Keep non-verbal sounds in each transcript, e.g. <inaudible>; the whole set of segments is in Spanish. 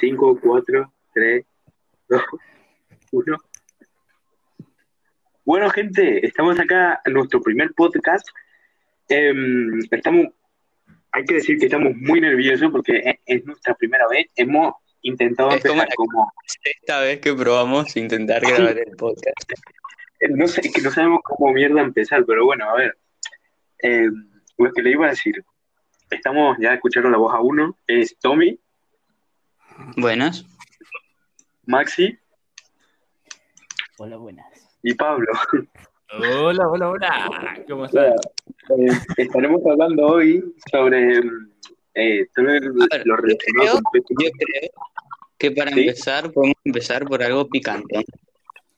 5, 4, 3, 2, 1. Bueno, gente, estamos acá en nuestro primer podcast. Em, estamos, hay que decir que estamos muy nerviosos porque es, es nuestra primera vez. Hemos intentado Es empezar como, Esta vez que probamos intentar grabar el podcast. no sé, que no sabemos cómo mierda empezar, pero bueno, a ver. Em, lo que le iba a decir, estamos, ya escucharon la voz a uno, es Tommy, Buenas. Maxi Hola, buenas. y Pablo. Hola, hola, hola. ¿Cómo estás? Eh, estaremos hablando hoy sobre em, eh, ver, yo relacionado con Yo creo que para Sí. empezar podemos empezar por algo picante,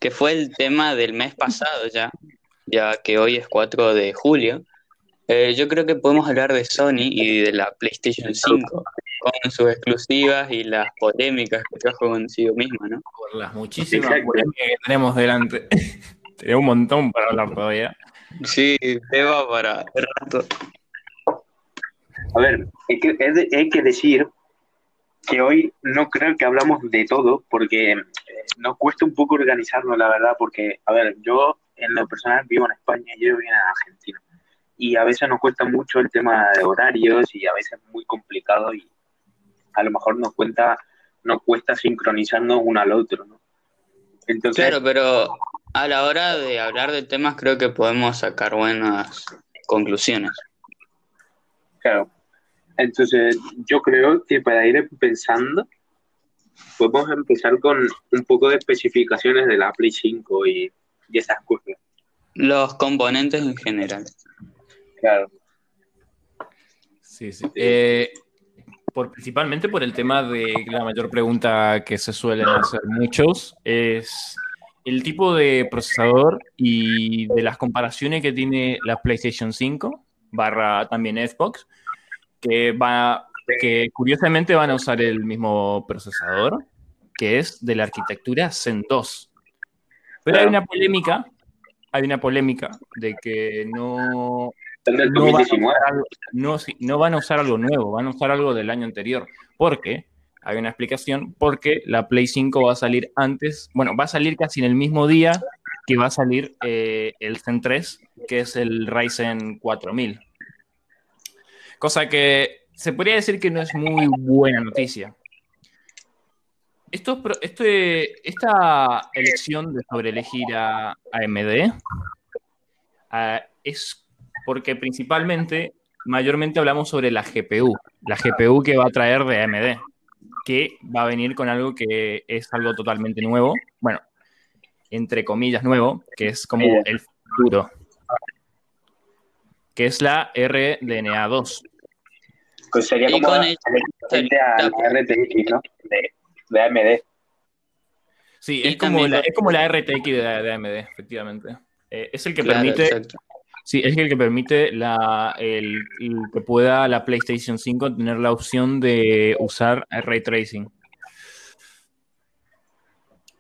que fue el tema del mes pasado ya, ya que hoy es 4 de julio. Eh, yo creo que podemos hablar de Sony y de la PlayStation 5, con sus exclusivas y las polémicas que trajo consigo misma, ¿no? Por las muchísimas polémicas que tenemos delante. <laughs> Tenemos un montón para hablar todavía. Sí, tema para rato. A ver, hay que, hay que decir que hoy no creo que hablamos de todo porque eh, nos cuesta un poco organizarnos, la verdad, porque, a ver, yo en lo personal vivo en España y yo vivo en Argentina. Y a veces nos cuesta mucho el tema de horarios y a veces es muy complicado y a lo mejor nos cuenta, nos cuesta sincronizarnos uno al otro, ¿no? Entonces, Claro, pero a la hora de hablar de temas creo que podemos sacar buenas conclusiones. Claro. Entonces, yo creo que para ir pensando, podemos empezar con un poco de especificaciones de la Play 5 y, y esas cosas. Los componentes en general. Claro. Sí, sí. Eh, por, principalmente por el tema de la mayor pregunta que se suelen hacer muchos es el tipo de procesador y de las comparaciones que tiene la PlayStation 5 barra también Xbox, que va que curiosamente van a usar el mismo procesador, que es de la arquitectura Zen 2. Pero hay una polémica, hay una polémica de que no No van, a 2019. usar algo, no, sí, no van a usar algo nuevo, van a usar algo del año anterior. Porque, hay una explicación, porque la Play 5 va a salir antes, bueno, va a salir casi en el mismo día que va a salir eh, el Zen 3, que es el Ryzen 4000. Cosa que se podría decir que no es muy buena noticia. Esto, este- esta elección de sobre elegir a AMD ah, es porque principalmente, mayormente hablamos sobre la GPU, la GPU que va a traer de AMD, que va a venir con algo que es algo totalmente nuevo, bueno, entre comillas nuevo, que es como el futuro, que es la RDNA2. Pues sería Y como con el- RTX, ¿no? De, de AMD. Sí, es como, la, es como la RTX de, de AMD, efectivamente. Eh, es el que Claro, permite exacto. Sí, es el que permite la, el, el que pueda la PlayStation 5 tener la opción de usar ray tracing.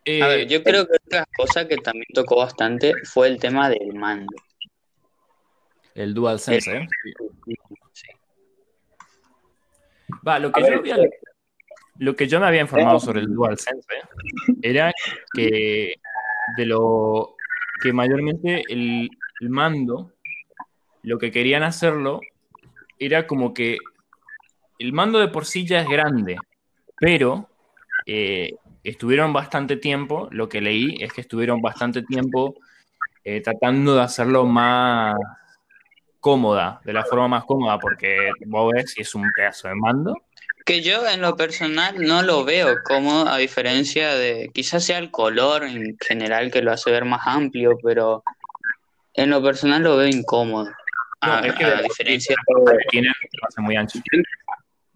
Eh, A ver, yo creo que otra cosa que también tocó bastante fue el tema del mando. el DualSense, ¿eh? Sí. Va, lo que, yo ver, había, lo que yo me había informado sobre el DualSense era que de lo que mayormente el, el mando, lo que querían hacerlo era como que el mando de por sí ya es grande, pero eh, estuvieron bastante tiempo, lo que leí es que estuvieron bastante tiempo eh, tratando de hacerlo más cómoda, de la forma más cómoda, porque vos ves si es un pedazo de mando. Que yo en lo personal no lo veo cómodo, a diferencia de, quizás sea el color en general que lo hace ver más amplio, pero en lo personal lo veo incómodo. No, a, es que a de- diferencia lo hace muy ancho.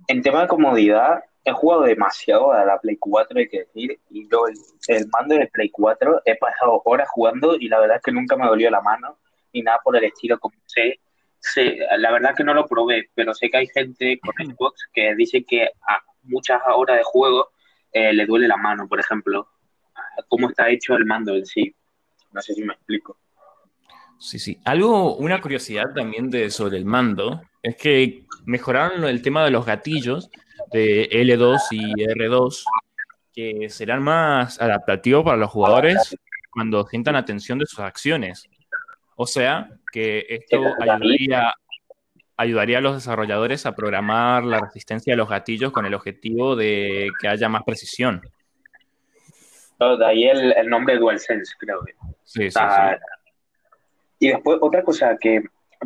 En tema de comodidad, he jugado demasiado a la Play 4, hay que decir, y yo el, el mando de Play 4 he pasado horas jugando y la verdad es que nunca me dolió la mano ni nada por el estilo, como sé, sé, la verdad que no lo probé, pero sé que hay gente con Xbox que dice que a muchas horas de juego eh, le duele la mano, por ejemplo, a cómo está hecho el mando en sí. No sé si me explico. Sí, sí. Algo, una curiosidad también de, sobre el mando es que mejoraron el tema de los gatillos de L2 y R2 que serán más adaptativos para los jugadores cuando sientan atención de sus acciones. O sea, que esto ayudaría, ayudaría a los desarrolladores a programar la resistencia de los gatillos con el objetivo de que haya más precisión. de ahí el, el nombre DualSense, creo. Sí, sí, sí. Y después, otra cosa que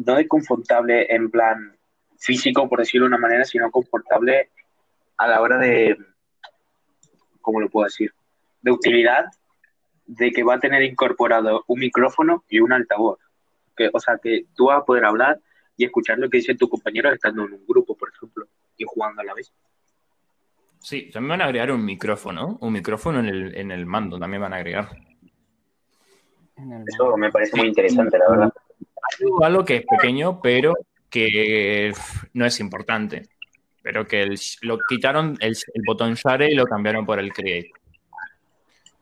no es confortable en plan físico, por decirlo de una manera, sino confortable a la hora de, ¿cómo lo puedo decir? De utilidad, de que va a tener incorporado un micrófono y un altavoz. Que, o sea, que tú vas a poder hablar y escuchar lo que dicen tus compañeros estando en un grupo, por ejemplo, y jugando a la vez. Sí, también van a agregar un micrófono, un micrófono en el, en el mando, también van a agregar. Eso me parece muy interesante, la verdad. Algo que es pequeño, pero que no es importante. Pero que lo quitaron el, botón Share y lo cambiaron por el Create.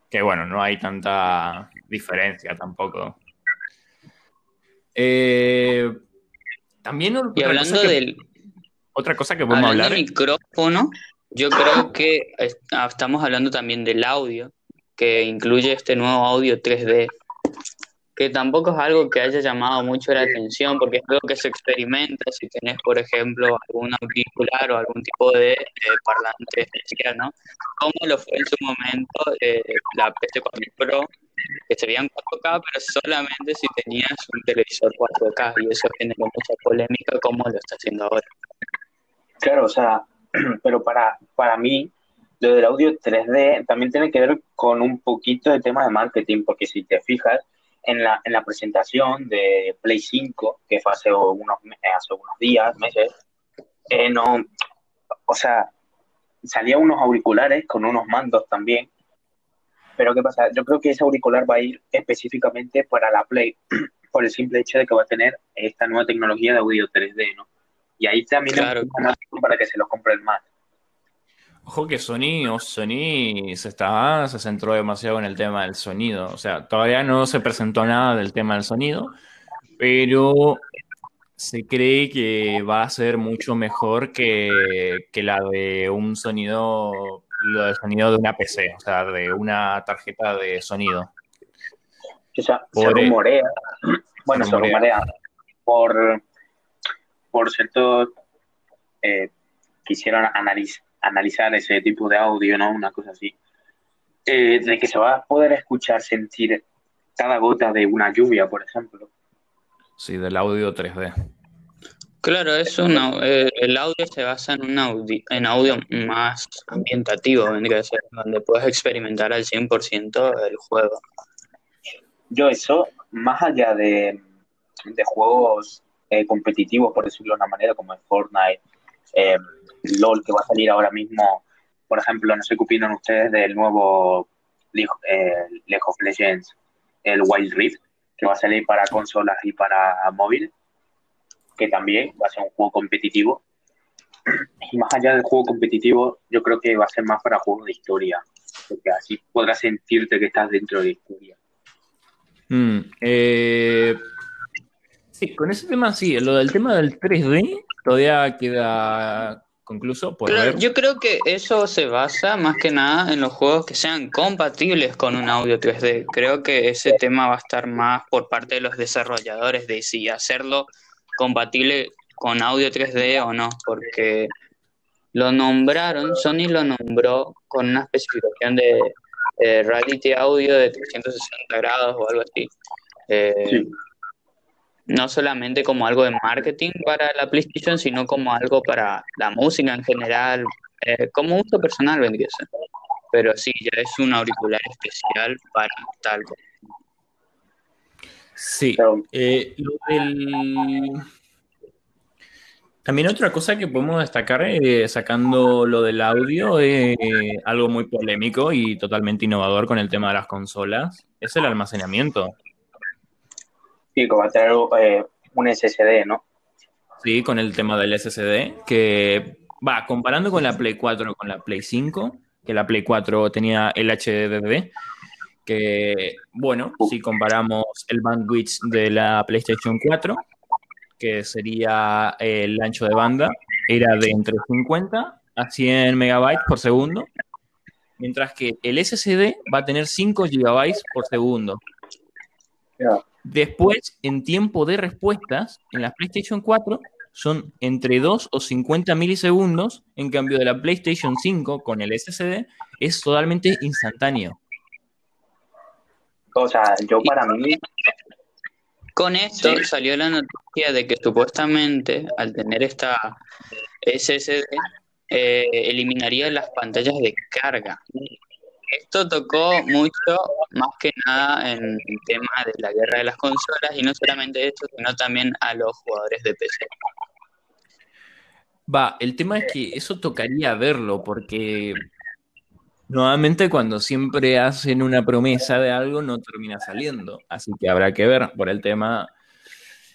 Que bueno, no hay tanta diferencia tampoco. Eh, también y hablando del otra cosa que podemos hablar del micrófono yo creo <coughs> que ah, estamos hablando también del audio que incluye este nuevo audio 3D que tampoco es algo que haya llamado mucho la atención, porque es algo que se experimenta si tenés, por ejemplo, algún auricular o algún tipo de parlante especial, ¿no? Como lo fue en su momento eh, la PS4 Pro, que serían 4K, pero solamente si tenías un televisor 4K, y eso generó mucha polémica, como lo está haciendo ahora. Claro, o sea, <clears throat> pero para, para mí, lo del audio 3D también tiene que ver con un poquito de tema de marketing, porque si te fijas, en la, en la presentación de Play 5, que fue hace unos, hace unos días, meses, eh, no, o sea, salía unos auriculares con unos mandos también. Pero ¿qué pasa? Yo creo que ese auricular va a ir específicamente para la Play, <clears throat> por el simple hecho de que va a tener esta nueva tecnología de audio 3D, ¿no? Y ahí también claro. para que se lo compren más. Ojo que Sony, Sony se, estaba, se centró demasiado en el tema del sonido. O sea, todavía no se presentó nada del tema del sonido, pero se cree que va a ser mucho mejor que, la de un sonido, lo del sonido de una PC, o sea, de una tarjeta de sonido. <clears throat> O sea, se rumorea, bueno, se rumorea, por, por cierto, eh, quisieron analizar analizar ese tipo de audio, ¿no? Una cosa así. Eh, de que se va a poder escuchar, sentir cada gota de una lluvia, por ejemplo. Sí, del audio 3D. Claro, es eh, el audio se basa en un audio, en audio más ambientativo, vendría a ser, donde puedes experimentar al 100% el juego. Yo eso, más allá de, de juegos eh, competitivos, por decirlo de una manera, como el Fortnite, eh, LOL que va a salir ahora mismo, por ejemplo, no sé qué opinan ustedes del nuevo League, eh, of Legends, el Wild Rift, que va a salir para consolas y para móviles, que también va a ser un juego competitivo. Y más allá del juego competitivo, yo creo que va a ser más para juegos de historia, porque así podrás sentirte que estás dentro de la historia. Mm, eh, sí, con ese tema sí, lo del tema del 3D todavía queda concluso. Yo creo que eso se basa más que nada en los juegos que sean compatibles con un audio 3D. Creo que ese tema va a estar más por parte de los desarrolladores de si hacerlo compatible con audio 3D o no, porque lo nombraron, Sony lo nombró con una especificación de reality audio de 360 grados o algo así. Eh, no solamente como algo de marketing para la PlayStation, sino como algo para la música en general, eh, como uso personal vendría a ser. Pero sí, ya es un auricular especial para tal cosa. Sí. Eh, también otra cosa que podemos destacar eh, sacando lo del audio, algo muy polémico y totalmente innovador con el tema de las consolas, es el almacenamiento. Va a tener eh, un SSD, ¿no? Sí, con el tema del SSD, que va, comparando con la Play 4 con la Play 5, que la Play 4 tenía el HDD, que bueno, si comparamos el bandwidth de la PlayStation 4, que sería el ancho de banda, era de entre 50 a 100 megabytes por segundo, mientras que el SSD va a tener 5 gigabytes por segundo. Ya. Después, en tiempo de respuestas, en la PlayStation 4 son entre 2 o 50 milisegundos, en cambio de la PlayStation 5 con el SSD es totalmente instantáneo. O sea, yo para mí, Con esto Sí. salió la noticia de que supuestamente al tener esta SSD eh, eliminaría las pantallas de carga. Esto tocó mucho, más que nada, en el tema de la guerra de las consolas y no solamente esto, sino también a los jugadores de PC. Va, el tema es que eso tocaría verlo, porque nuevamente cuando siempre hacen una promesa de algo no termina saliendo. Así que habrá que ver por el tema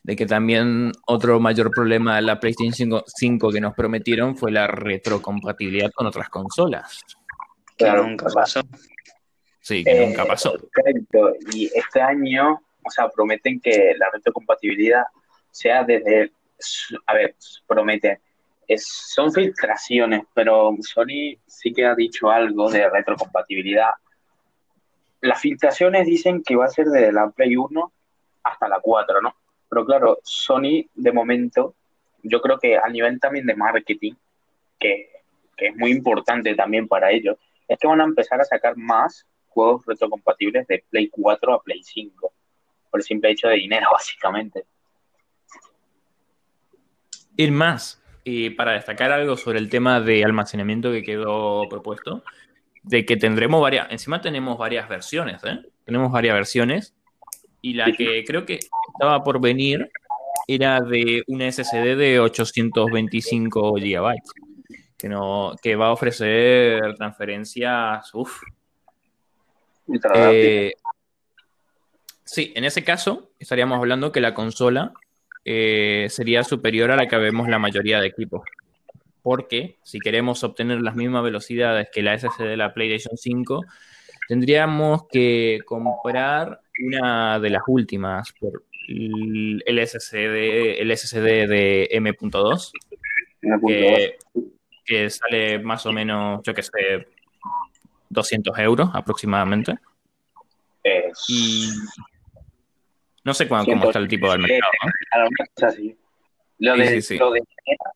de que también otro mayor problema de la PlayStation 5, 5 que nos prometieron fue la retrocompatibilidad con otras consolas. Que Claro, nunca pasó. Sí, que eh, nunca pasó. correcto, y este año, o sea, prometen que la retrocompatibilidad sea desde, a ver, prometen, es, son filtraciones, pero Sony sí que ha dicho algo de retrocompatibilidad. Las filtraciones dicen que va a ser desde la Play 1 hasta la 4, ¿no? Pero claro, Sony de momento, yo creo que a nivel también de marketing, que, que es muy importante también para ellos, es que van a empezar a sacar más juegos retrocompatibles de Play 4 a Play 5, por el simple hecho de dinero, <laughs> básicamente. Ir más, y para destacar algo sobre el tema de almacenamiento que quedó propuesto, de que tendremos varias, encima tenemos varias versiones, ¿eh? Tenemos varias versiones, y la que creo que estaba por venir era de una SSD de 825 gigabytes, que, no, que va a ofrecer transferencias, uff, eh, sí, en ese caso estaríamos hablando que la consola eh, sería superior a la que vemos la mayoría de equipos. Porque si queremos obtener las mismas velocidades que la SSD de la PlayStation 5, tendríamos que comprar una de las últimas por el SSD, el SSD de M.2, Una punto que, sale más o menos, yo que sé, 200 euros aproximadamente. Y no sé cuándo, cómo está el tipo del mercado. ¿no? así. Lo Sí, de, sí, sí. lo de Tera,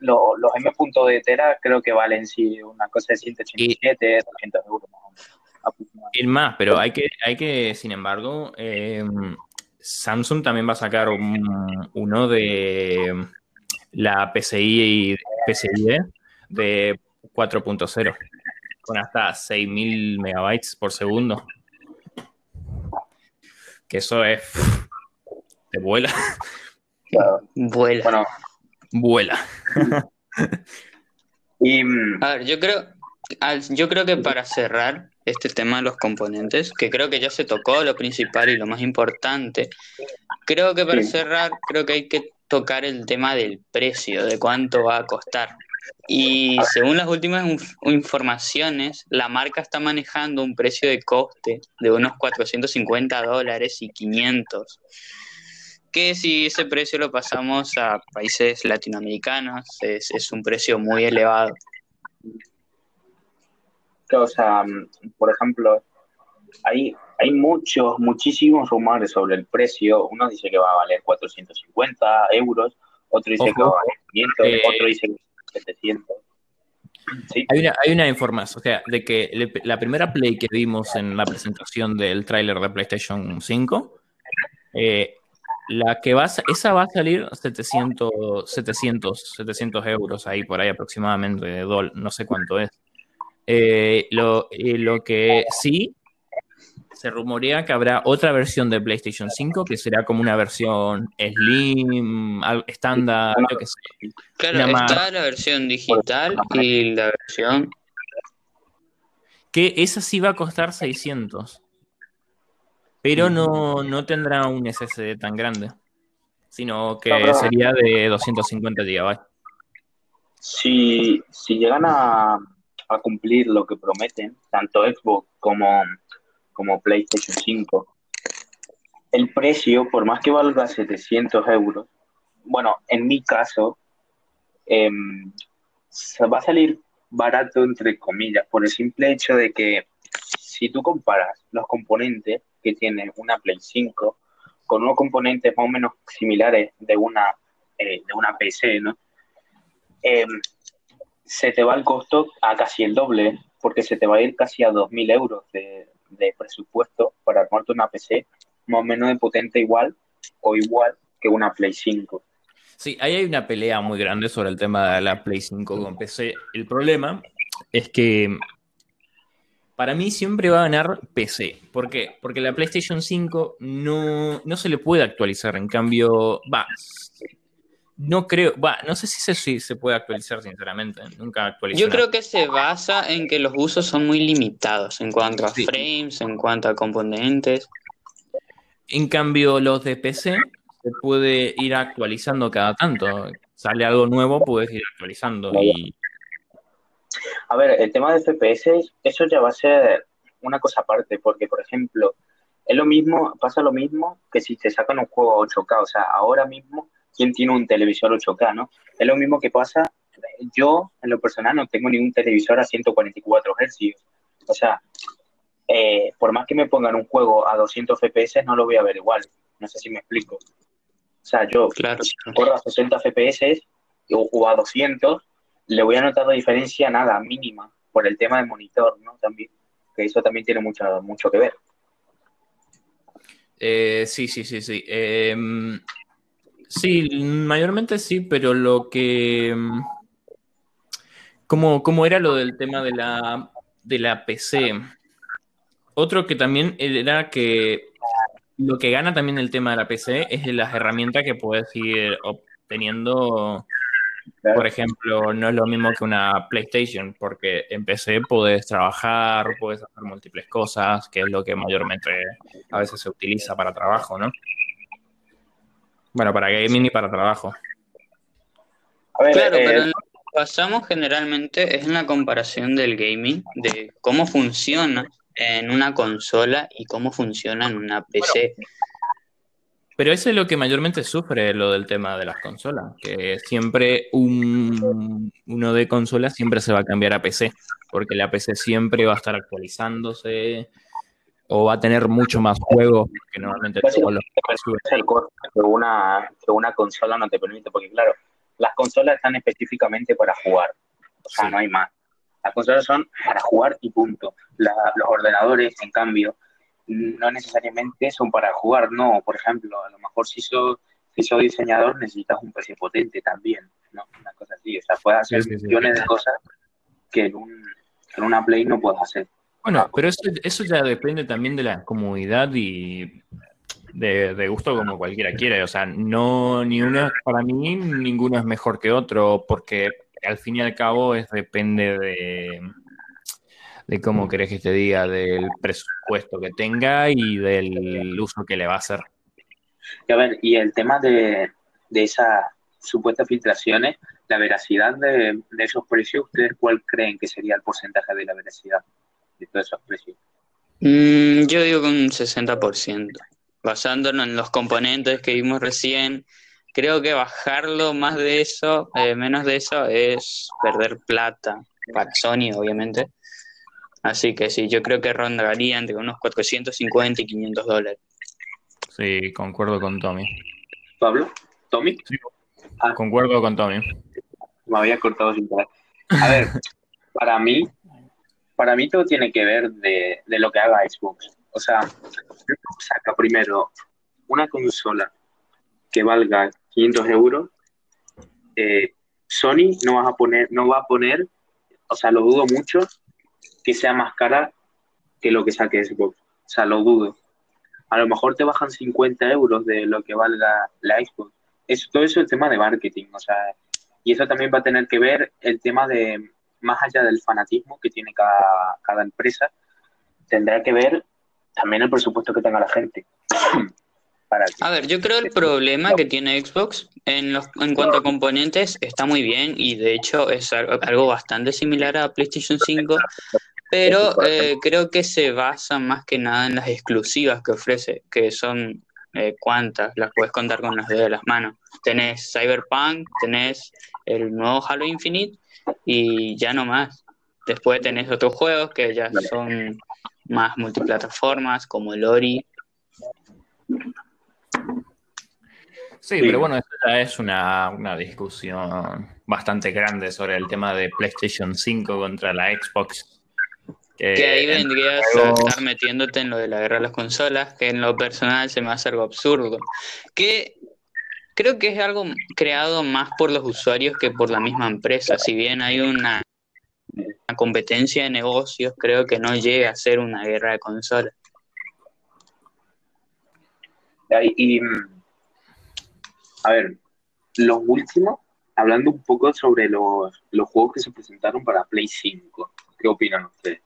lo- los M. de Tera creo que valen sí una cosa de 187, 200 euros más o menos. Ir más, pero hay que, hay que sin embargo, eh, Samsung también va a sacar un- uno de la PCI, PCIe de 4.0 con hasta 6000 megabytes por segundo. Que eso es. Te vuela. Claro. Vuela. Bueno, Vuela. <laughs> y mm, A ver, yo creo, yo creo que para cerrar este tema de los componentes, que creo que ya se tocó lo principal y lo más importante, creo que para Sí. cerrar, creo que hay que tocar el tema del precio, de cuánto va a costar. Y según las últimas inf- informaciones, la marca está manejando un precio de coste de unos 450 dólares y 500. Que si ese precio lo pasamos a países latinoamericanos, es, un precio muy elevado. o sea, por ejemplo, hay, hay muchos, muchísimos rumores sobre el precio. Uno dice que va a valer 450 euros, otro dice que va a Ojo. valer 500, Eh, otro dice que 700. Sí, Hay una, hay una información, o sea, de que le- la primera play que vimos en la presentación del tráiler de PlayStation 5, eh, la que va esa va a salir 700, 700, 700 euros ahí por ahí aproximadamente, de dol- no sé cuánto es. Eh, lo, eh, lo que sí se rumorea que habrá otra versión de PlayStation 5 que será como una versión slim, al- estándar, yo qué sé. Claro, Una más- está la versión digital y la versión. que esa sí va a costar 600. Pero no, no tendrá un SSD tan grande, sino que sería de 250 GB. si, si llegan a, a cumplir lo que prometen, tanto Xbox como, como PlayStation 5, el precio, por más que valga 700 euros, bueno, en mi caso, em, va a salir barato, entre comillas, por el simple hecho de que si tú comparas los componentes que tiene una Play 5 con unos componentes más o menos similares de una, eh, de una PC, ¿no? Em, se te va el costo a casi el doble, porque se te va a ir casi a 2.000 euros de, de presupuesto para armarte una PC más o menos de potente igual o igual que una Play 5. Sí, ahí hay una pelea muy grande sobre el tema de la Play 5 con PC. El problema es que para mí siempre va a ganar PC. ¿Por qué? Porque la PlayStation 5 no, no se le puede actualizar. En cambio, va, no creo, va, no sé si se, se puede actualizar, sinceramente. Nunca actualizado. Yo creo que se basa en que los usos son muy limitados en cuanto a Sí. frames, en cuanto a componentes. En cambio, los de PC se puede ir actualizando cada tanto. Sale algo nuevo, puedes ir actualizando. Y A ver, el tema de FPS, eso ya va a ser una cosa aparte, porque, por ejemplo, es lo mismo, pasa lo mismo que si te sacan un juego a 8K, o sea, ahora mismo, ¿quién tiene un televisor 8K, no? Es lo mismo que pasa, yo, en lo personal, no tengo ningún televisor a 144 Hz, o sea, eh, por más que me pongan un juego a 200 FPS, no lo voy a ver igual, no sé si me explico. O sea, yo, Claro. si corro a 60 FPS o, o a 200, le voy a notar la diferencia nada, mínima, por el tema del monitor, ¿no? También, que eso también tiene mucho, mucho que ver. Eh, sí, sí, sí, sí. Em, sí, mayormente sí, pero lo que... em, ¿Cómo, cómo era lo del tema de la, de la PC? Otro que también era que lo que gana también el tema de la PC es las herramientas que puedes ir obteniendo. Por ejemplo, no es lo mismo que una PlayStation, porque en PC puedes trabajar, puedes hacer múltiples cosas, que es lo que mayormente a veces se utiliza para trabajo, ¿no? Bueno, para gaming y para trabajo. A ver, Claro, eh, pero lo que basamos generalmente es en la comparación del gaming, de cómo funciona en una consola y cómo funciona en una PC. Pero eso es lo que mayormente sufre lo del tema de las consolas, que siempre un, uno de consolas siempre se va a cambiar a PC, porque la PC siempre va a estar actualizándose o va a tener mucho más juegos que normalmente es el que una, que una consola no te permite, porque claro, las consolas están específicamente para jugar, o sea, Sí. no hay más. Las consolas son para jugar y punto. La- los ordenadores, en cambio, no necesariamente son para jugar, no. Por ejemplo, a lo mejor si sos, si sos diseñador necesitas un PC potente también, ¿no? Una cosa así, o sea, puedes hacer Sí, sí, sí. millones de cosas que en, un, en una Play no puedes hacer. Bueno, pero eso, eso ya depende también de la comodidad y de, de gusto como cualquiera quiere. O sea, no, ni una, para mí, ninguno es mejor que otro, porque al fin y al cabo es depende de, de cómo querés que te diga, del presupuesto que tenga y del uso que le va a hacer. Y a ver, y el tema de, de esas supuestas filtraciones, la veracidad de, de esos precios, ¿ustedes cuál creen que sería el porcentaje de la veracidad de todos esos precios? Mm, yo digo que un 60%. Basándonos en los componentes que vimos recién, creo que bajarlo más de eso, eh, menos de eso, es perder plata para Sony, obviamente. Así que sí, yo creo que rondaría entre unos 450 y 500 dólares. Sí, concuerdo con Tommy. Pablo, Tommy, Concuerdo con Tommy. me había cortado sin parar. A ver, para mí, para mí todo tiene que ver de, lo que haga Xbox. O sea, saca primero una consola que valga 500 euros. eh, Sony no vas a poner, no va a poner, o sea, lo dudo mucho que sea más cara que lo que saque Xbox. O sea, lo dudo. A lo mejor te bajan 50 euros de lo que valga la Xbox. Todo eso es tema de marketing, o sea, y eso también va a tener que ver el tema de, más allá del fanatismo que tiene cada, cada empresa, tendrá que ver también el presupuesto que tenga la gente. <clears throat> Para A ver, yo creo el problema que tiene Xbox en, los, en cuanto a componentes está muy bien y de hecho es algo, algo bastante similar a PlayStation 5, pero eh, creo que se basa más que nada en las exclusivas que ofrece, que son eh, cuántas, las puedes contar con los dedos de las manos. Tenés Cyberpunk, tenés el nuevo Halo Infinite y ya no más. Después tenés otros juegos que ya son más multiplataformas, como el Ori. Sí, Sí. pero bueno, eso ya es una, una discusión bastante grande sobre el tema de PlayStation 5 contra la Xbox. Que, Que ahí en vendrías juego- a estar metiéndote en lo de la guerra de las consolas, que en lo personal se me hace algo absurdo. Que creo que es algo creado más por los usuarios que por la misma empresa. Si bien hay una, una competencia de negocios, creo que no llega a ser una guerra de consolas. Y, mm, a ver, los últimos, hablando un poco sobre los, los juegos que se presentaron para Play 5, ¿qué opinan ustedes?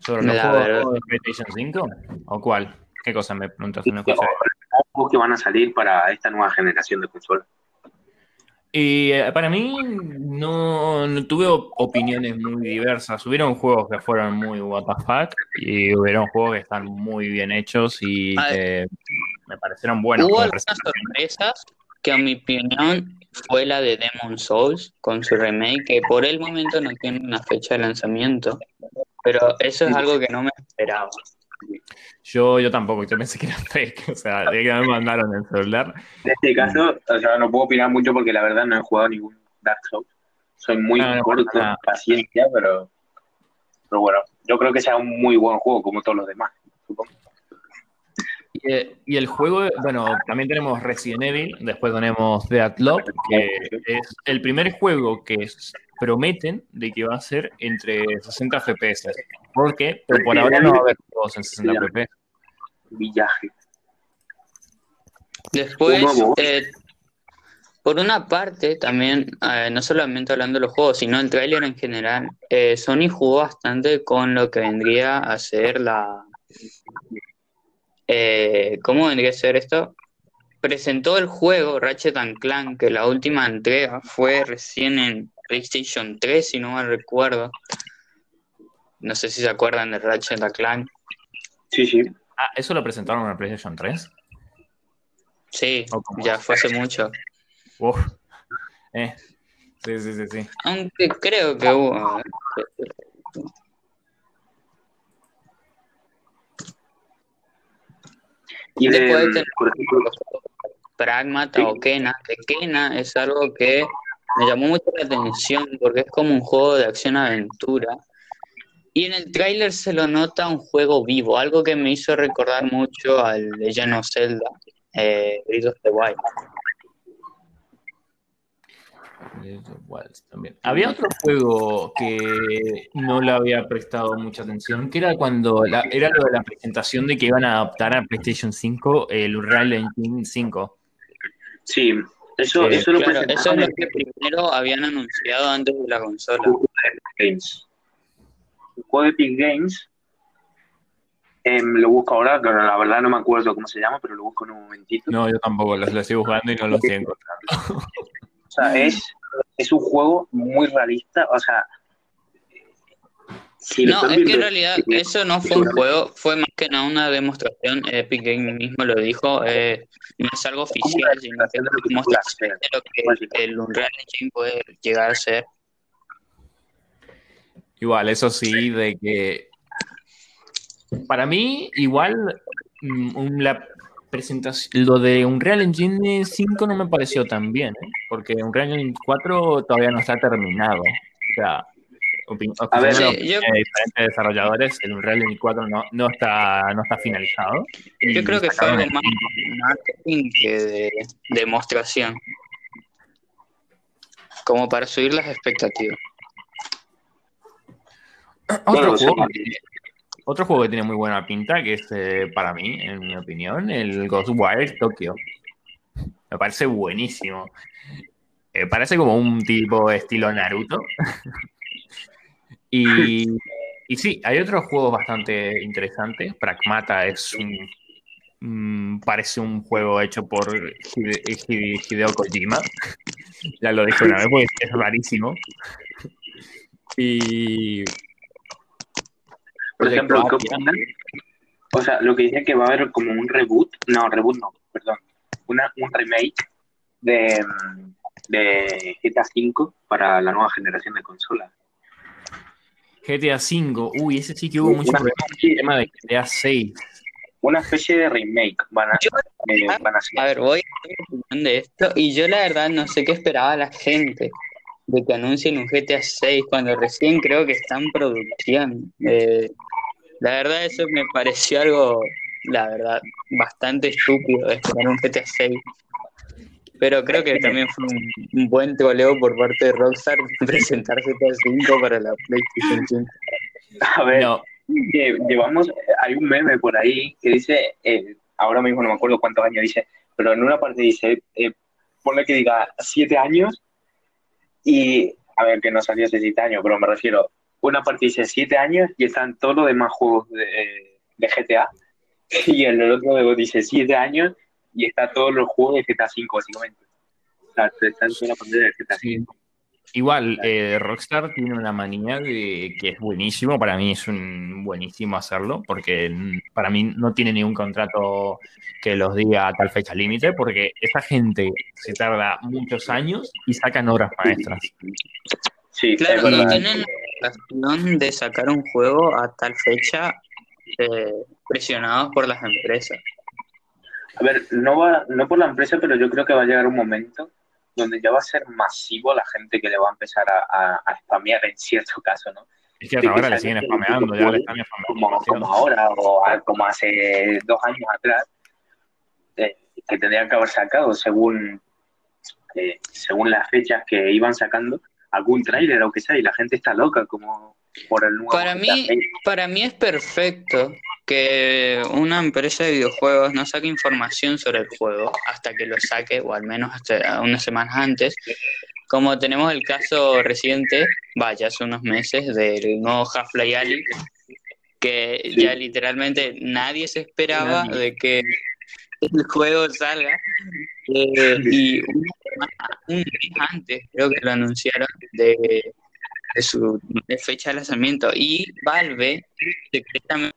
¿Sobre los La juegos verdad. de PlayStation 5? ¿O cuál? ¿Qué cosa me preguntas? Escuché. juegos que van a salir para esta nueva generación de consolas. Y eh, para mí no, no tuve op- opiniones muy diversas. Hubieron juegos que fueron muy fuck y hubieron juegos que están muy bien hechos y Ah, que me parecieron buenos. Hubo algunas sorpresas que, en mi opinión, fue la de Demon Souls con su remake, que por el momento no tiene una fecha de lanzamiento. Pero eso es algo que no me esperaba. Yo, yo tampoco, yo pensé que era <laughs> fake. O sea, de que me mandaron el celular. En este caso, o sea, no puedo opinar mucho porque la verdad no he jugado ningún Dark Souls. Soy muy No, no corto, nada. paciencia, pero, pero bueno, yo creo que sea un muy buen juego como todos los demás. supongo. Y, eh, y el juego, bueno, también tenemos Resident Evil, después tenemos Deathloop, que es el primer juego que es- prometen de que va a ser entre 60 FPS. Porque pero por ahora no va a haber juegos en 60 FPS. Villaje. Después, eh, por una parte, también, eh, no solamente hablando de los juegos, sino el tráiler en general, eh, Sony jugó bastante con lo que vendría a ser la... eh, ¿cómo vendría a ser esto? Presentó el juego Ratchet and Clank, que la última entrega fue recién en PlayStation 3, si no mal recuerdo. No sé si se acuerdan de Ratchet and Clank. Sí, sí. Ah, ¿eso lo presentaron en el PlayStation 3? Sí, ¿O cómo ya es? fue hace mucho. Uf. Eh. Sí, sí, sí, sí. Aunque creo que hubo. Y de, Después los juegos Pragmata o Kena, que Kena es algo que me llamó mucho la atención porque es como un juego de acción-aventura. Y en el tráiler se lo nota un juego vivo, algo que me hizo recordar mucho al Legend of Zelda, eh, Breath of the Wild. También. Había otro juego que no le había prestado mucha atención, que era cuando la- era lo de la presentación de que iban a adaptar a PlayStation 5 el Unreal Engine 5. sí, eso, Eh, eso lo Claro, eso es presentaron lo que primero habían anunciado antes de la consola. el juego de Epic Games. El juego de Epic Games, em, lo busco ahora, pero la verdad no me acuerdo cómo se llama, pero lo busco en un momentito. No, yo tampoco, lo, lo estoy buscando y no lo estoy encontrando. <laughs> O sea, es, es un juego muy realista, o sea... si No, es que en realidad eso no fue un juego, fue más que nada una demostración. Epic Games mismo lo dijo, eh, no es algo oficial, sino que es una demostración de lo que el Unreal Engine puede llegar a ser. Igual, eso sí, de que para mí, igual, mm, un- la presentación, lo de Unreal Engine 5 no me pareció tan bien, ¿eh? porque Unreal Engine 4 todavía no está terminado. O sea, A ver, opinión sí, de yo- diferentes desarrolladores, el Unreal Engine 4 no, no, está, no está finalizado. Yo creo que fue algo más marketing que de demostración. Como para subir las expectativas. Otro, Bueno, juego que, otro juego que tiene muy buena pinta, que es eh, para mí, en mi opinión, el Ghostwire Tokyo. Me parece buenísimo. Eh, parece como un tipo estilo Naruto. <laughs> y, y sí, hay otros juegos bastante interesantes. Pragmata es un. mm, parece un juego hecho por Hide- Hide- Hideo Kojima. <laughs> ya lo dije una vez porque es rarísimo. Y Por ejemplo, ¿qué Croacia. opinan? O sea, lo que dicen que va a haber como un reboot, no, reboot no, perdón, una, un remake de, mm, de GTA V para la nueva generación de consolas. GTA V, uy, ese sí que hubo mucho problema de GTA 6. una especie de remake van a, Yo- eh, van a hacer. A ver, voy a de esto y yo la verdad no sé qué esperaba la gente de que anuncien un GTA 6 cuando recién creo que está en producción. Eh, la verdad eso me pareció algo, la verdad, bastante estúpido de esperar un GTA 6. Pero creo que también fue un, un buen troleo por parte de Rockstar <laughs> presentar GTA 5 para la PlayStation 5. A ver, No, llevamos, hay un meme por ahí que dice, eh, ahora mismo no me acuerdo cuántos años dice, pero en una parte dice, eh, ponle que diga siete años y, a ver, que no salió hace siete años, pero me refiero, una parte dice siete años y están todos los demás juegos de, de GTA <laughs> y en el otro dice siete años y está todos los juegos de GTA 5 básicamente. O sea, está en toda la pantalla de GTA 5. Igual, eh, Rockstar tiene una manía de que es buenísimo, para mí es un buenísimo hacerlo, porque para mí no tiene ningún contrato que los diga a tal fecha límite, porque esa gente se tarda muchos años y sacan obras maestras. Sí, Claro, y tienen la opción de sacar un juego a tal fecha eh, presionados por las empresas. A ver, no va, no por la empresa, pero yo creo que va a llegar un momento donde ya va a ser masivo la gente que le va a empezar a, a, a spamear en cierto caso, ¿no? Es que hasta ahora le siguen spameando, ya le están Como, como spameando. ahora o a- como hace dos años atrás, eh, que tendrían que haber sacado según, eh, según las fechas que iban sacando algún tráiler o que sea, y la gente está loca como por el nuevo. Para mí, para mí es perfecto que una empresa de videojuegos no saque información sobre el juego hasta que lo saque, o al menos hasta unas semanas antes, como tenemos el caso reciente, vaya, hace unos meses, del nuevo Half-Life que Sí. ya literalmente nadie se esperaba de que el juego salga, eh, y una semana, un mes antes creo que lo anunciaron de de su de fecha de lanzamiento y Valve secretamente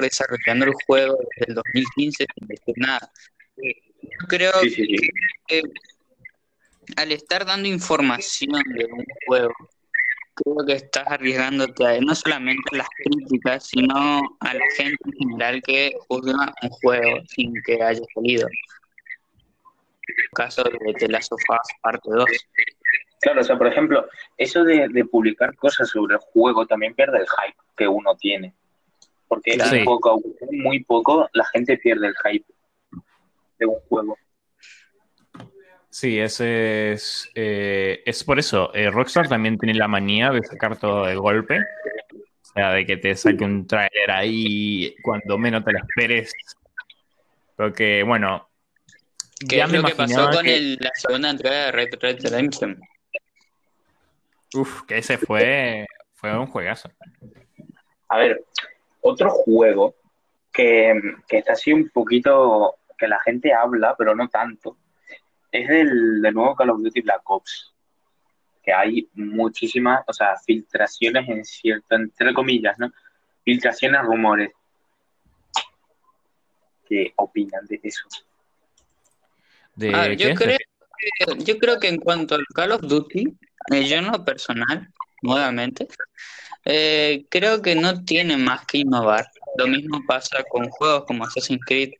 desarrollando el juego desde el 2015 sin decir nada. Yo creo Sí, sí, sí. que al estar dando información de un juego, creo que estás arriesgándote a no solamente a las críticas, sino a la gente en general que juzga un juego sin que haya salido. El caso de The Last of Us parte 2. Claro, o sea, por ejemplo, eso de, de publicar cosas sobre el juego también pierde el hype que uno tiene. Porque Sí. poco, muy poco, la gente pierde el hype de un juego. Sí, ese es, eh, es por eso. eh, Rockstar también tiene la manía de sacar todo de golpe. O sea, de que te saque un trailer ahí cuando menos te lo esperes. Porque, bueno. Que ya es me lo que pasó con que- el- la segunda entrega de Red Red Redemption. Uf, que ese fue, fue un juegazo. A ver, otro juego que, que está así un poquito, que la gente habla, pero no tanto, es del, del nuevo Call of Duty Black Ops. Que hay muchísimas, o sea, filtraciones en cierto, entre comillas, ¿no? Filtraciones, rumores. ¿Qué opinan de eso? De, Ah, ¿qué yo, creo que, yo creo que en cuanto al Call of Duty, eh, yo en lo personal, nuevamente, eh, creo que no tiene más que innovar. Lo mismo pasa con juegos como Assassin's Creed.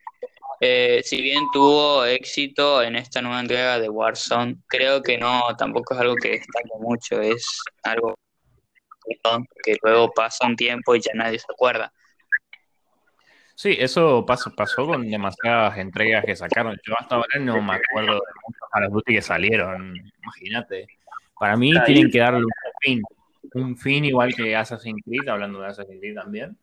Eh, si bien tuvo éxito en esta nueva entrega de Warzone, creo que no, tampoco es algo que destaque mucho, es algo que luego pasa un tiempo y ya nadie se acuerda. Sí, eso pasó, pasó con demasiadas entregas que sacaron. Yo hasta ahora no me acuerdo de muchos Call of Duty que salieron. Imagínate. Para mí tienen que darle un fin. Un fin igual que Assassin's Creed, hablando de Assassin's Creed también.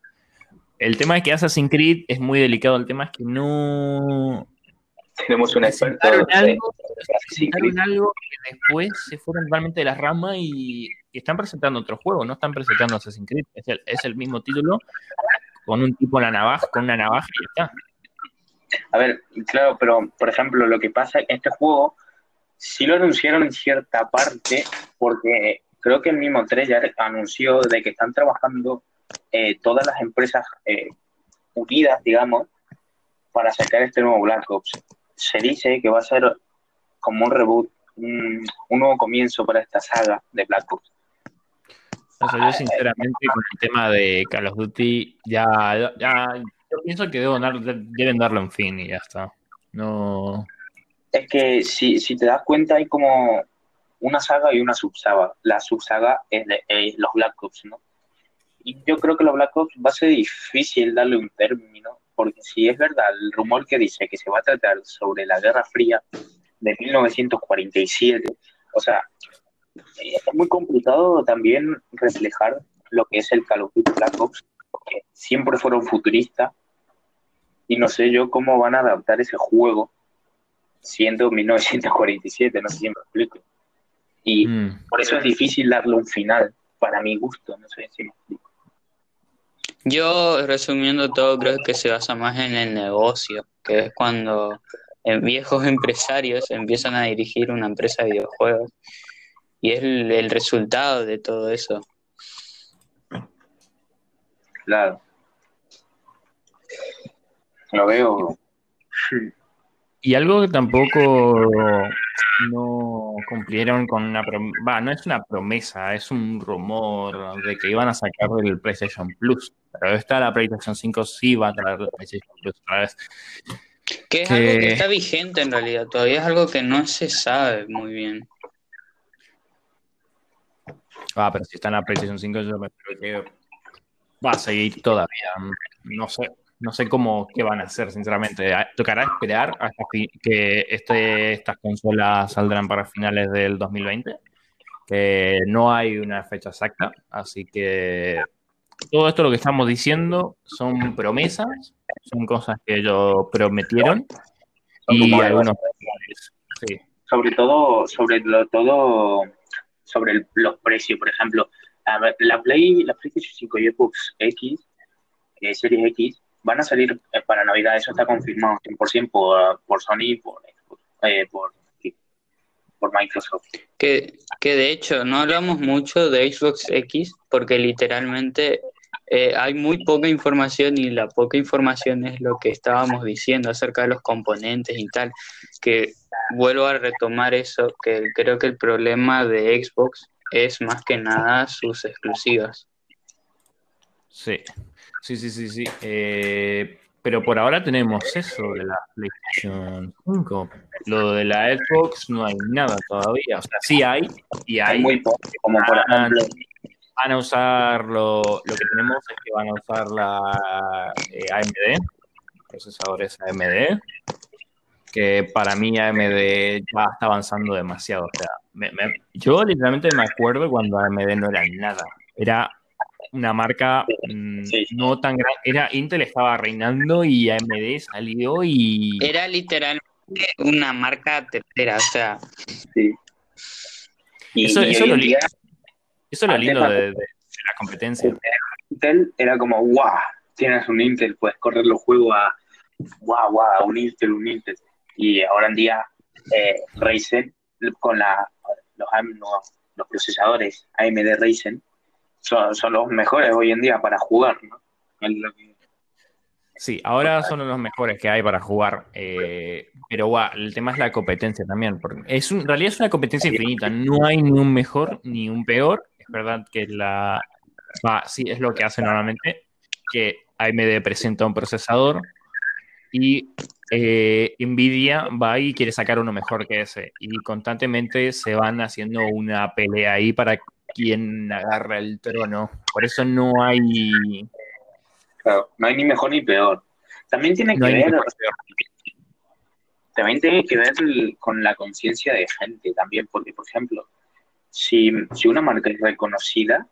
El tema es que Assassin's Creed es muy delicado. El tema es que no. Tenemos un experto presentaron de algo, presentaron algo que después se fueron totalmente de la rama y, y están presentando otro juego, no están presentando Assassin's Creed. Es el, es el mismo título con un tipo en la navaja, con una navaja y está. A ver, claro, pero por ejemplo, lo que pasa en este juego sí lo anunciaron en cierta parte porque creo que el mismo trailer anunció de que están trabajando eh, todas las empresas eh, unidas, digamos, para sacar este nuevo Black Ops. Se dice que va a ser como un reboot un, un nuevo comienzo para esta saga de Black Ops. O sea, yo sinceramente con el tema de Call of Duty ya, ya yo pienso que debo dar- deben darle un fin y ya está. No. Es que si, si te das cuenta hay como una saga y una subsaga. La subsaga es de es los Black Ops, ¿no? Y yo creo que los Black Ops va a ser difícil darle un término, porque si es verdad el rumor que dice que se va a tratar sobre la Guerra Fría de 1947, o sea, eh, es muy complicado también reflejar lo que es el Call of Duty Black Ops, porque siempre fueron futuristas y no sé yo cómo van a adaptar ese juego siendo 1947, no sé si me explico. Y Mm. por eso es difícil darle un final, para mi gusto, no sé si me explico. Yo, resumiendo todo, creo que se basa más en el negocio, que es cuando eh, viejos <laughs> empresarios empiezan a dirigir una empresa de videojuegos. Y es el, el resultado de todo eso. Claro. Lo veo. Y algo que tampoco no cumplieron con una promesa, va, no es una promesa, es un rumor de que iban a sacar el PlayStation Plus. Pero esta la PlayStation 5 sí va a traer el PlayStation Plus otra vez. Que es Que- algo que está vigente en realidad, todavía es algo que no se sabe muy bien. Ah, pero si está en la PlayStation 5, yo me creo que va a seguir todavía. No sé, no sé cómo qué van a hacer, sinceramente. Ah, Tocará esperar hasta que este, estas consolas saldrán para finales del 2020. Que no hay una fecha exacta, así que todo esto lo que estamos diciendo son promesas, son cosas que ellos prometieron y algunos sí, Sobre todo, sobre lo, todo, sobre el- los precios, por ejemplo, a ver, la Play, la PlayStation 5 y Xbox X, eh, Series X, van a salir eh, para Navidad, eso está confirmado 100% por, por Sony, por, Xbox, eh, por, por Microsoft. Que, que de hecho no hablamos mucho de Xbox X porque literalmente eh, hay muy poca información y la poca información es lo que estábamos diciendo acerca de los componentes y tal. Que vuelvo a retomar eso, que creo que el problema de Xbox es más que nada sus exclusivas. Sí, sí, sí, sí, sí. Eh, pero por ahora tenemos eso de la PlayStation 5. Lo de la Xbox no hay nada todavía. O sea, sí hay, y Hay hay. muy poco, como por ejemplo, Van a usar lo, lo que tenemos es que van a usar la eh, AMD, procesadores AMD, que para mí AMD ya está avanzando demasiado. O sea, me- me- yo literalmente me acuerdo cuando AMD no era nada. Era una marca mm, Sí. no tan grande. Era Intel estaba reinando y AMD salió y Era literalmente una marca tercera, o sea, sí. Y, Eso- y eso lo día, eso es lo lindo de, de- de la competencia. Intel era como, guau, tienes un Intel, puedes correr los juegos a, guau, guau, un Intel, un Intel. Y ahora en día, eh, Ryzen, con la, los, los, procesadores AMD Ryzen, son, son los mejores hoy en día para jugar, ¿no? Sí, ahora son los mejores que hay para jugar. eh, pero guau, el tema es la competencia también. porque es un- en realidad es una competencia infinita. No hay ni un mejor ni un peor. Es verdad que la. Va, sí, es lo que hace normalmente. Que AMD presenta un procesador y eh, Nvidia va y quiere sacar uno mejor que ese. Y constantemente se van haciendo una pelea ahí para quien agarra el trono. Por eso no hay. claro, no hay ni mejor ni peor. También tiene No que ver, también tiene que ver con la conciencia de gente también, porque, por ejemplo, si, si una marca es reconocida,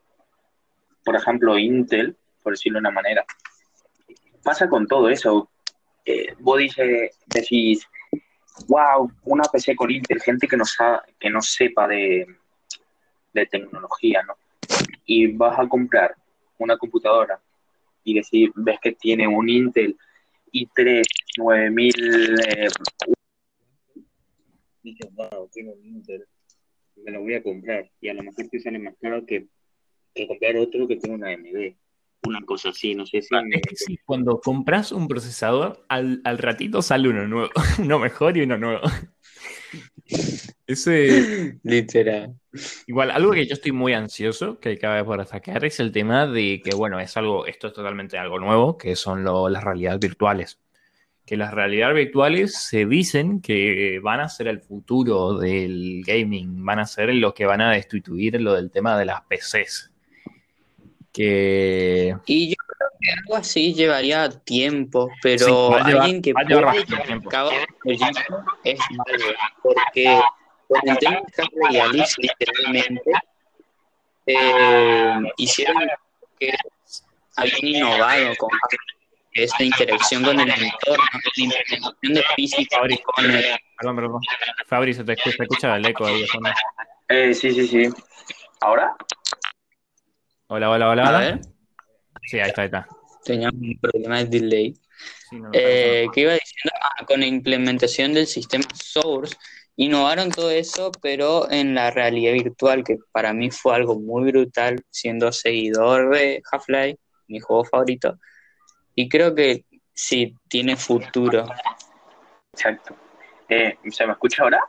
por ejemplo, Intel, por decirlo de una manera, pasa con todo eso. Eh, vos dices, decís, wow, una PC con Intel, gente que no, sa- que no sepa de, de tecnología, ¿no? Y vas a comprar una computadora y decir, ves que tiene un Intel i3 9000 eh, dices, wow, tengo un Intel, me lo voy a comprar. Y a lo mejor te sale más caro que, que comprar otro que tenga una AMD. Una cosa así, no sé si... Ah, Es que sí, cuando compras un procesador, al, al ratito sale uno nuevo, <laughs> uno mejor y uno nuevo. Ese, Literal. igual, algo que yo estoy muy ansioso, que cabe por destacar, es el tema de que, bueno, es algo, esto es totalmente algo nuevo, que son lo- las realidades virtuales. Que las realidades virtuales se dicen que van a ser el futuro del gaming, van a ser lo que van a destituir lo del tema de las PCs. Que Y yo creo que algo así llevaría tiempo, pero Sí, llevar- alguien que puede acabar el proyecto es Valve, porque con el tema de literalmente, eh, hicieron que habían innovado con esa interacción con el entorno, la implementación de física con el Perdón, perdón. Fabri, se te escucha, se escucha el eco ahí de fondo. Eh, sí, sí, sí. ¿Ahora? Hola, hola, hola. A hola. ver, Sí, ahí está, ahí está. teníamos un problema de delay. Sí, no, Eh, que iba diciendo, Ah, con la implementación del sistema Source, innovaron todo eso, pero en la realidad virtual, que para mí fue algo muy brutal, siendo seguidor de Half-Life, mi juego favorito, y creo que sí, tiene futuro. Exacto. Eh, ¿Se me escucha ahora?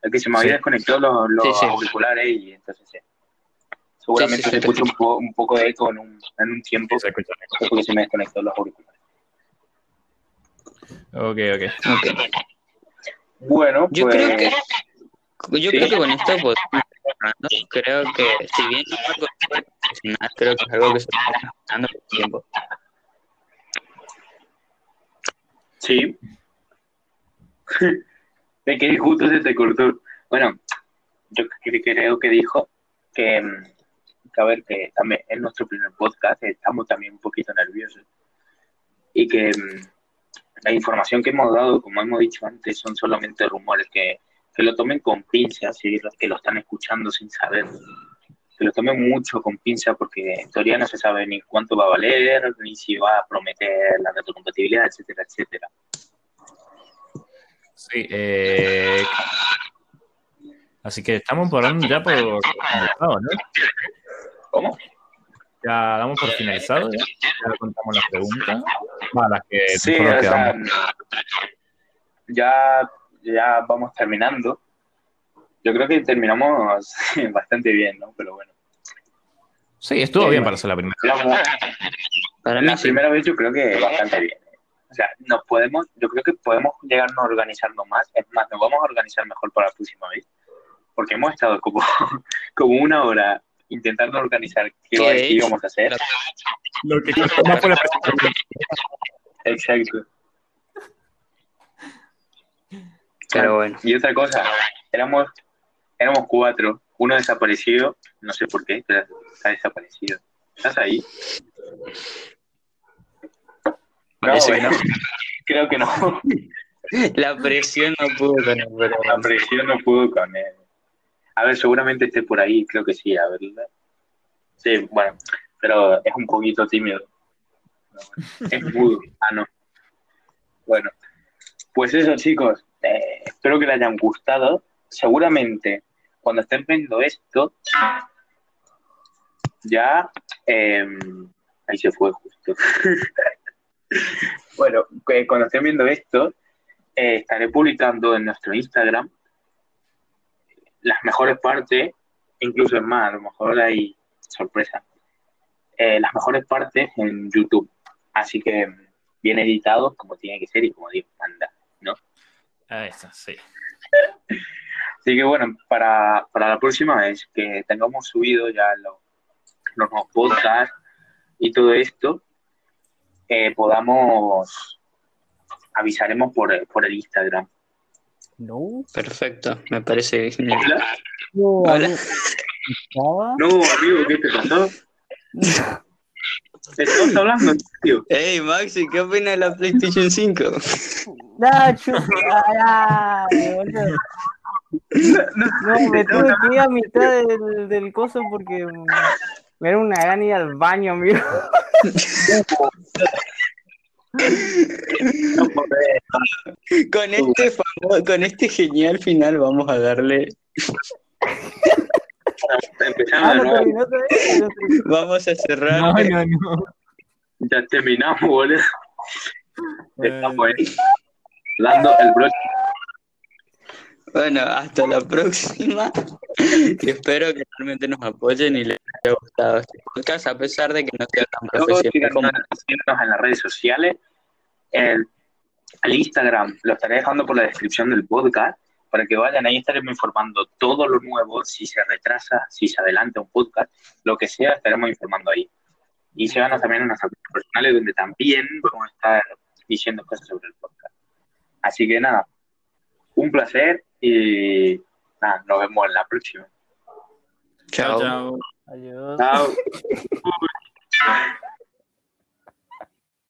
Es que se me había Sí. desconectado los, los Sí, sí. auriculares y entonces sí. Seguramente Sí, sí, sí, se escucha un, po- un poco de eco en un, en un tiempo Se escucha. porque se me desconectó los auriculares. Ok, ok. Ok. Bueno, Yo pues creo que yo Sí. creo que con esto cerrando. Creo que si bien creo que es algo que se está gestionando por tiempo. Sí. <laughs> de que justo se te cortó. Bueno, yo cre- creo que dijo que, mm, que, a ver, que también es nuestro primer podcast, estamos también un poquito nerviosos. Y que mm, la información que hemos dado, como hemos dicho antes, son solamente rumores, que, que lo tomen con pinzas, y los que lo están escuchando sin saber. Que lo tomen mucho con pinzas porque en teoría no se sabe ni cuánto va a valer, ni si va a prometer la retrocompatibilidad, etcétera, etcétera. Sí, eh, así que estamos por ya por finalizado, ¿no? ¿Cómo? Ya damos por finalizado, ya, ya contamos las preguntas. Las que Sí, o sea, ya, ya vamos terminando. Yo creo que terminamos <laughs> bastante bien, ¿no? Pero bueno. Sí, estuvo eh, bien para ser la primera. <laughs> Para mí la sí. primera vez yo creo que bastante bien. O sea, nos podemos, yo creo que podemos llegarnos a organizarnos más. Es más, nos vamos a organizar mejor para la próxima vez. Porque hemos estado como, <laughs> como una hora intentando organizar qué, íbamos a hacer. Lo que costó más fue la presentación. Exacto. Pero bueno. Y otra cosa, éramos, éramos cuatro. Uno desaparecido, no sé por qué, pero está desaparecido. ¿Estás ahí? Parece que bueno, <laughs> Creo que no. <laughs> La presión no pudo con él, pero La presión no pudo con él. A ver, seguramente esté por ahí, creo que sí, a ver. Sí, bueno, pero es un poquito tímido. Es mudo. <laughs> Ah, no. Bueno, pues eso, chicos. eh, espero que les hayan gustado. Seguramente, cuando estén viendo esto, ya. eh, ahí se fue justo. <laughs> bueno, cuando estén viendo esto, eh, estaré publicando en nuestro Instagram las mejores partes, incluso es más, a lo mejor hay sorpresa, eh, las mejores partes en YouTube. Así que mm, bien editados, como tiene que ser y como Dios manda, ¿no? Ah, esa, sí. <laughs> Así que bueno, para, para la próxima vez que tengamos subido ya los, los nuevos podcasts y todo esto, eh, podamos, avisaremos por, por el Instagram. No, perfecto, me parece genial. Hola. no, Hola. No, amigo, ¿qué te pasó? <laughs> Estamos hablando, tío. Hey Maxi, ¿qué opinas de la PlayStation 5? Nacho, ah, boludo. No, me tuve que ir a mitad del, del coso porque mm, me era una gana ir al baño, amigo. Con este con este genial final vamos a darle, <laughs> Empezamos Ah, no. No vamos a cerrar. No, no, no. Ya terminamos, boludo. Eh, Estamos ahí. Dando el broche. Bueno, hasta la próxima. <laughs> y espero que realmente nos apoyen y les haya gustado este podcast, a pesar de que no sea tan profesional como. En las redes sociales. El, el Instagram lo estaré dejando por la descripción del podcast para que vayan ahí estaremos informando todo lo nuevo, si se retrasa, si se adelanta un podcast, lo que sea, estaremos informando ahí. Y síganos también en nuestras redes personales donde también vamos a estar diciendo cosas sobre el podcast. Así que nada, un placer y nada, nos vemos en la próxima. Chao, chao. Adiós. Chao. <laughs>